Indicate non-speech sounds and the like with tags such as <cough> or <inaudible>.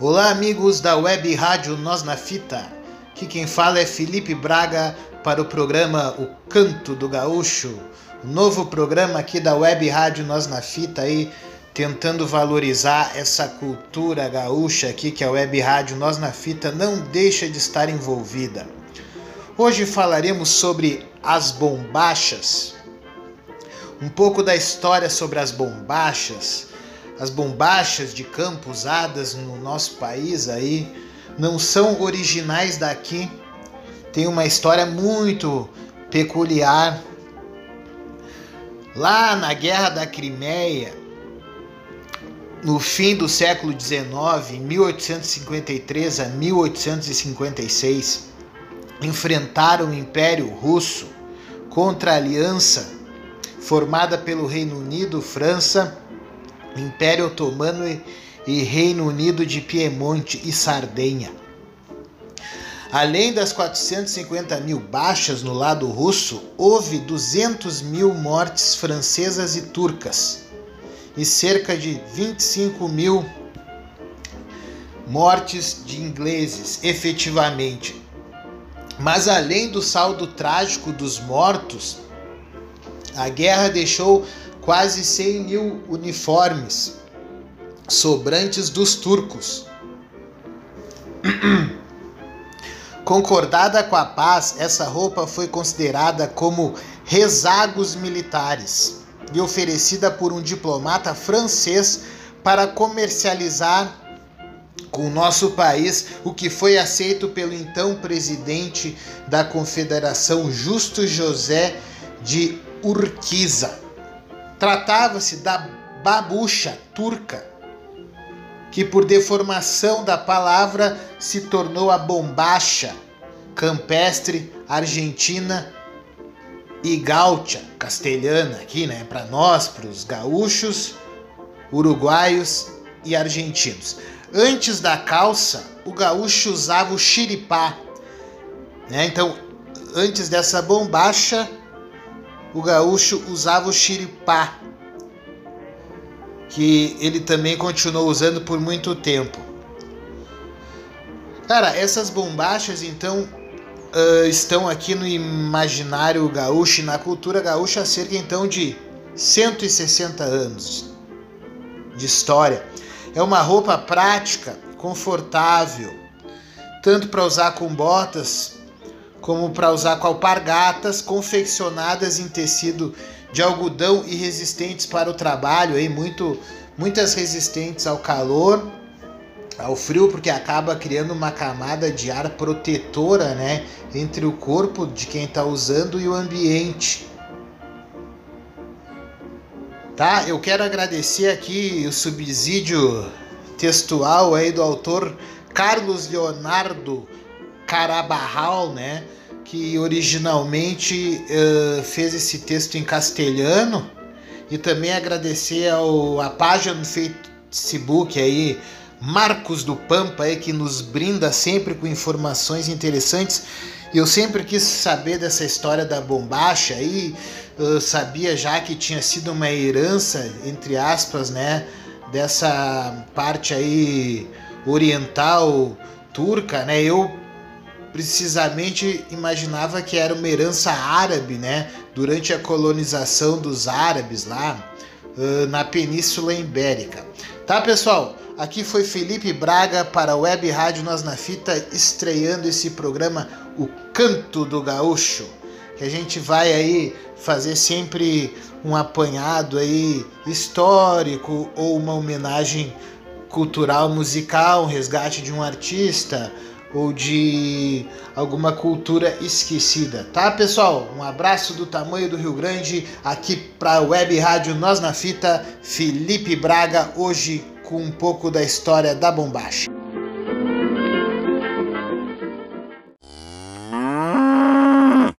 Olá, amigos da Web Rádio Nós na Fita. Aqui quem fala é Felipe Braga para o programa O Canto do Gaúcho, o novo programa aqui da Web Rádio Nós na Fita aí tentando valorizar essa cultura gaúcha aqui que a Web Rádio Nós na Fita não deixa de estar envolvida. Hoje falaremos sobre as bombachas, um pouco da história sobre as bombachas. As bombachas de campo usadas no nosso país aí não são originais daqui. Tem uma história muito peculiar. Lá na Guerra da Crimeia, no fim do século XIX, 1853 a 1856, enfrentaram o Império Russo contra a aliança formada pelo Reino Unido, França, Império Otomano e Reino Unido de Piemonte e Sardenha. Além das 450 mil baixas no lado russo, houve 200 mil mortes francesas e turcas e cerca de 25 mil mortes de ingleses, efetivamente. Mas além do saldo trágico dos mortos, a guerra deixou quase 100 mil uniformes sobrantes dos turcos. <clears throat> Concordada com a paz, essa roupa foi considerada como resagos militares e oferecida por um diplomata francês para comercializar com o nosso país o que foi aceito pelo então presidente da Confederação Justo José de Urquiza. Tratava-se da babucha turca, que por deformação da palavra se tornou a bombacha campestre argentina e gaúcha castelhana aqui, né, para nós, para os gaúchos, uruguaios e argentinos. Antes da calça, o gaúcho usava o xiripá, né? Então, antes dessa bombacha, o gaúcho usava o xiripá, que ele também continuou usando por muito tempo. Cara, essas bombachas então uh, estão aqui no imaginário gaúcho e na cultura gaúcha há cerca então de 160 anos de história. É uma roupa prática, confortável, tanto para usar com botas como para usar com alpargatas confeccionadas em tecido de algodão e resistentes para o trabalho, aí muito muitas resistentes ao calor, ao frio, porque acaba criando uma camada de ar protetora, né, entre o corpo de quem está usando e o ambiente. Tá? Eu quero agradecer aqui o subsídio textual aí do autor Carlos Leonardo Carabarral, né? Que originalmente uh, fez esse texto em castelhano. E também agradecer ao, a página no Facebook aí, Marcos do Pampa, aí, que nos brinda sempre com informações interessantes. Eu sempre quis saber dessa história da bombacha aí, eu sabia já que tinha sido uma herança, entre aspas, né, dessa parte aí oriental turca, né? Eu precisamente imaginava que era uma herança árabe, né? Durante a colonização dos árabes lá uh, na Península Ibérica. Tá, pessoal? Aqui foi Felipe Braga para a Web Rádio Nós na Fita, estreando esse programa O Canto do Gaúcho, que a gente vai aí fazer sempre um apanhado aí histórico ou uma homenagem cultural musical, um resgate de um artista, ou de alguma cultura esquecida, tá pessoal? Um abraço do tamanho do Rio Grande aqui para Web Rádio Nós na Fita, Felipe Braga, hoje com um pouco da história da bombacha.